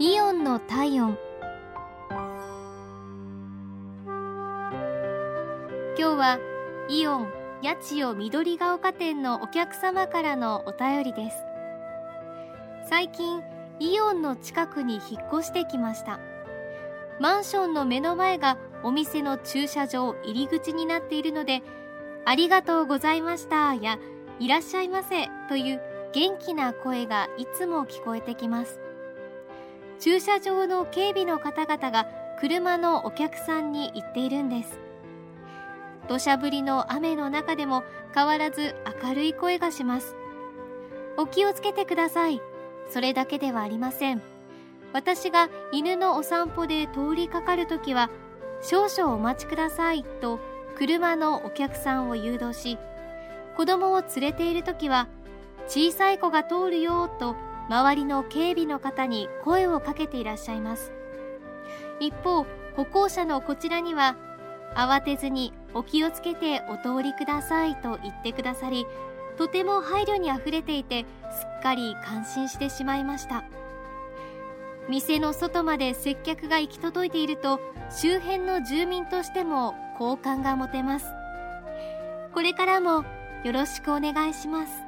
イオンの体温。今日はイオン八千代緑が丘店のお客様からのお便りです。最近イオンの近くに引っ越してきました。マンションの目の前がお店の駐車場入り口になっているのでありがとうございましたやいらっしゃいませという元気な声がいつも聞こえてきます。駐車場の警備の方々が車のお客さんに言っているんです。土砂降りの雨の中でも変わらず明るい声がします。お気をつけてください。それだけではありません。私が犬のお散歩で通りかかるときは少々お待ちくださいと車のお客さんを誘導し子供を連れているときは小さい子が通るよと周りの警備の方に声をかけていらっしゃいます。一方歩行者のこちらには慌てずにお気をつけてお通りくださいと言ってくださりとても配慮にあふれていてすっかり感心してしまいました。店の外まで接客が行き届いていると周辺の住民としても好感が持てます。これからもよろしくお願いします。